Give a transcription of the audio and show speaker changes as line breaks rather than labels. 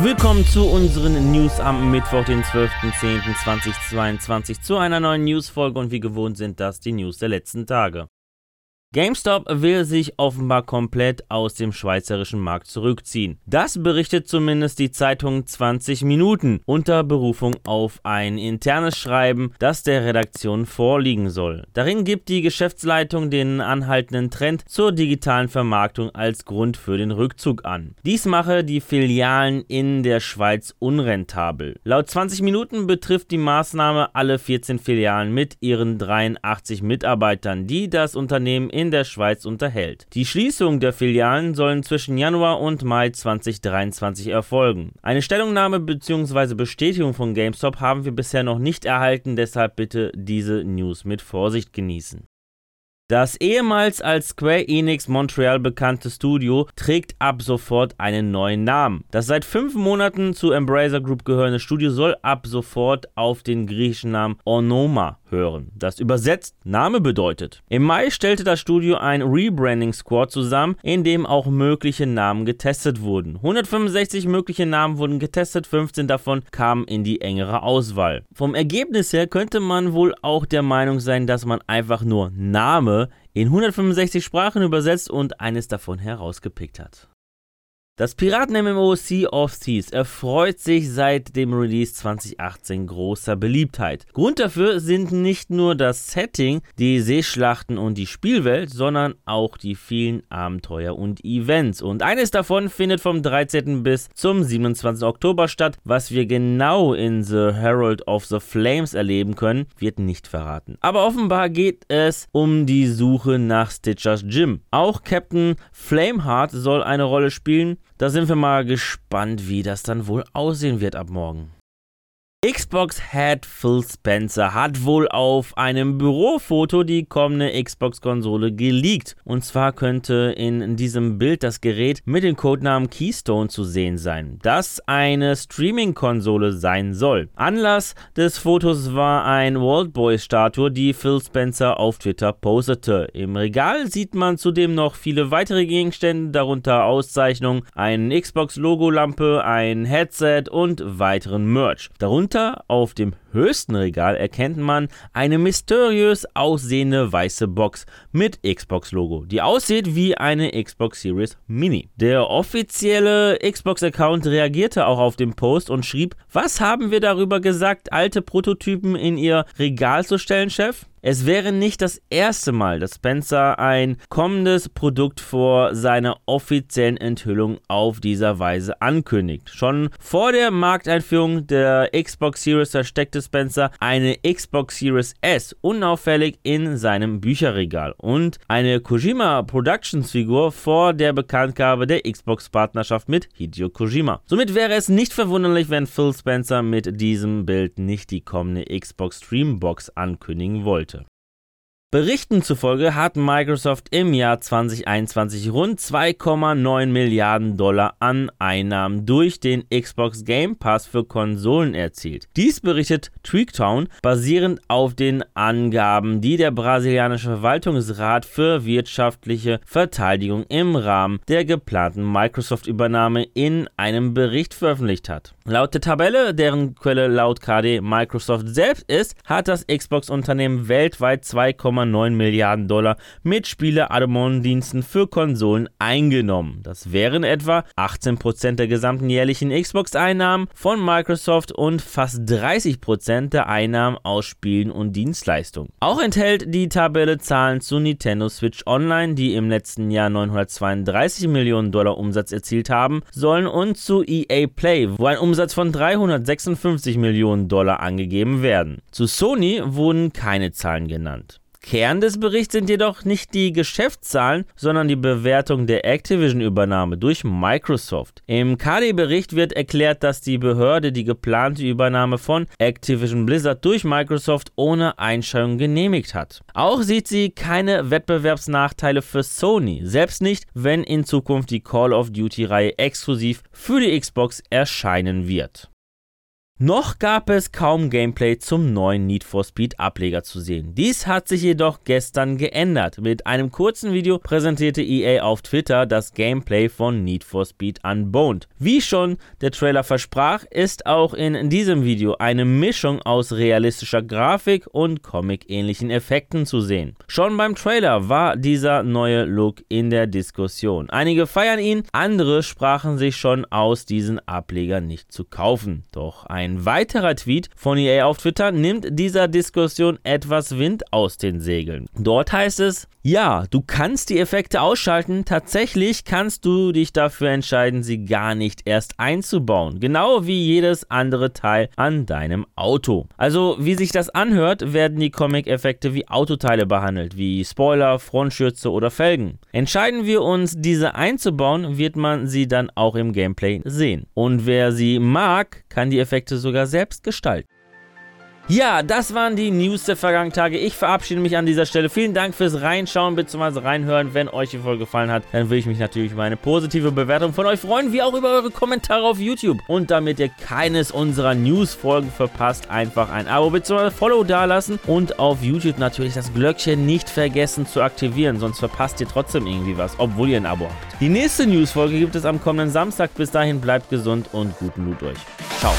Willkommen zu unseren News am Mittwoch, den 12.10.2022, zu einer neuen Newsfolge und wie gewohnt sind das die News der letzten Tage. GameStop will sich offenbar komplett aus dem schweizerischen Markt zurückziehen. Das berichtet zumindest die Zeitung 20 Minuten unter Berufung auf ein internes Schreiben, das der Redaktion vorliegen soll. Darin gibt die Geschäftsleitung den anhaltenden Trend zur digitalen Vermarktung als Grund für den Rückzug an. Dies mache die Filialen in der Schweiz unrentabel. Laut 20 Minuten betrifft die Maßnahme alle 14 Filialen mit ihren 83 Mitarbeitern, die das Unternehmen in der Schweiz unterhält. Die Schließung der Filialen sollen zwischen Januar und Mai 2023 erfolgen. Eine Stellungnahme bzw. Bestätigung von GameStop haben wir bisher noch nicht erhalten, deshalb bitte diese News mit Vorsicht genießen. Das ehemals als Square Enix Montreal bekannte Studio trägt ab sofort einen neuen Namen. Das seit fünf Monaten zu Embracer Group gehörende Studio soll ab sofort auf den griechischen Namen Onoma hören, das übersetzt Name bedeutet. Im Mai stellte das Studio ein Rebranding Squad zusammen, in dem auch mögliche Namen getestet wurden. 165 mögliche Namen wurden getestet, 15 davon kamen in die engere Auswahl. Vom Ergebnis her könnte man wohl auch der Meinung sein, dass man einfach nur Name in 165 Sprachen übersetzt und eines davon herausgepickt hat. Das Piraten-MMO Sea of Thieves erfreut sich seit dem Release 2018 großer Beliebtheit. Grund dafür sind nicht nur das Setting, die Seeschlachten und die Spielwelt, sondern auch die vielen Abenteuer und Events. Und eines davon findet vom 13. bis zum 27. Oktober statt. Was wir genau in The Herald of the Flames erleben können, wird nicht verraten. Aber offenbar geht es um die Suche nach Stitchers Gym. Auch Captain Flameheart soll eine Rolle spielen. Da sind wir mal gespannt, wie das dann wohl aussehen wird ab morgen. Xbox Head Phil Spencer hat wohl auf einem Bürofoto die kommende Xbox-Konsole geleakt. Und zwar könnte in diesem Bild das Gerät mit dem Codenamen Keystone zu sehen sein, das eine Streaming-Konsole sein soll. Anlass des Fotos war ein Waldboy-Statue, die Phil Spencer auf Twitter postete. Im Regal sieht man zudem noch viele weitere Gegenstände, darunter Auszeichnungen, eine Xbox-Logo-Lampe, ein Headset und weiteren Merch. Darunter Darunter auf dem höchsten Regal erkennt man eine mysteriös aussehende weiße Box mit Xbox-Logo, die aussieht wie eine Xbox Series Mini. Der offizielle Xbox-Account reagierte auch auf den Post und schrieb, was haben wir darüber gesagt, alte Prototypen in ihr Regal zu stellen, Chef? Es wäre nicht das erste Mal, dass Spencer ein kommendes Produkt vor seiner offiziellen Enthüllung auf dieser Weise ankündigt. Schon vor der Markteinführung der Xbox Series versteckte Spencer eine Xbox Series S unauffällig in seinem Bücherregal und eine Kojima Productions Figur vor der Bekanntgabe der Xbox Partnerschaft mit Hideo Kojima. Somit wäre es nicht verwunderlich, wenn Phil Spencer mit diesem Bild nicht die kommende Xbox Streambox ankündigen wollte. Berichten zufolge hat Microsoft im Jahr 2021 rund 2,9 Milliarden Dollar an Einnahmen durch den Xbox Game Pass für Konsolen erzielt. Dies berichtet Tweaktown basierend auf den Angaben, die der brasilianische Verwaltungsrat für wirtschaftliche Verteidigung im Rahmen der geplanten Microsoft-Übernahme in einem Bericht veröffentlicht hat. Laut der Tabelle, deren Quelle laut KD Microsoft selbst ist, hat das Xbox-Unternehmen weltweit 2,9 Milliarden Dollar mit Spiele-Add-on-Diensten für Konsolen eingenommen. Das wären etwa 18% der gesamten jährlichen Xbox-Einnahmen von Microsoft und fast 30% der Einnahmen aus Spielen und Dienstleistungen. Auch enthält die Tabelle Zahlen zu Nintendo Switch Online, die im letzten Jahr 932 Millionen Dollar Umsatz erzielt haben sollen, und zu EA Play, wo ein Umsatz von 356 Millionen Dollar angegeben werden. Zu Sony wurden keine Zahlen genannt. Kern des Berichts sind jedoch nicht die Geschäftszahlen, sondern die Bewertung der Activision-Übernahme durch Microsoft. Im KD-Bericht wird erklärt, dass die Behörde die geplante Übernahme von Activision Blizzard durch Microsoft ohne Einschränkung genehmigt hat. Auch sieht sie keine Wettbewerbsnachteile für Sony, selbst nicht, wenn in Zukunft die Call of Duty-Reihe exklusiv für die Xbox erscheinen wird. Noch gab es kaum Gameplay zum neuen Need for Speed Ableger zu sehen. Dies hat sich jedoch gestern geändert. Mit einem kurzen Video präsentierte EA auf Twitter das Gameplay von Need for Speed Unbound. Wie schon der Trailer versprach, ist auch in diesem Video eine Mischung aus realistischer Grafik und comic-ähnlichen Effekten zu sehen. Schon beim Trailer war dieser neue Look in der Diskussion. Einige feiern ihn, andere sprachen sich schon aus, diesen Ableger nicht zu kaufen. Doch ein ein weiterer Tweet von EA auf Twitter nimmt dieser Diskussion etwas Wind aus den Segeln. Dort heißt es, ja, du kannst die Effekte ausschalten, tatsächlich kannst du dich dafür entscheiden, sie gar nicht erst einzubauen, genau wie jedes andere Teil an deinem Auto. Also, wie sich das anhört, werden die Comic-Effekte wie Autoteile behandelt, wie Spoiler, Frontschürze oder Felgen. Entscheiden wir uns, diese einzubauen, wird man sie dann auch im Gameplay sehen. Und wer sie mag, kann die Effekte sogar selbst gestalten. Ja, das waren die News der vergangenen Tage. Ich verabschiede mich an dieser Stelle. Vielen Dank fürs Reinschauen bzw. reinhören. Wenn euch die Folge gefallen hat, dann würde ich mich natürlich über eine positive Bewertung von euch freuen, wie auch über eure Kommentare auf YouTube. Und damit ihr keines unserer News-Folgen verpasst, einfach ein Abo bzw. Follow dalassen und auf YouTube natürlich das Glöckchen nicht vergessen zu aktivieren, sonst verpasst ihr trotzdem irgendwie was, obwohl ihr ein Abo habt. Die nächste News-Folge gibt es am kommenden Samstag. Bis dahin bleibt gesund und guten Loot euch. Ciao.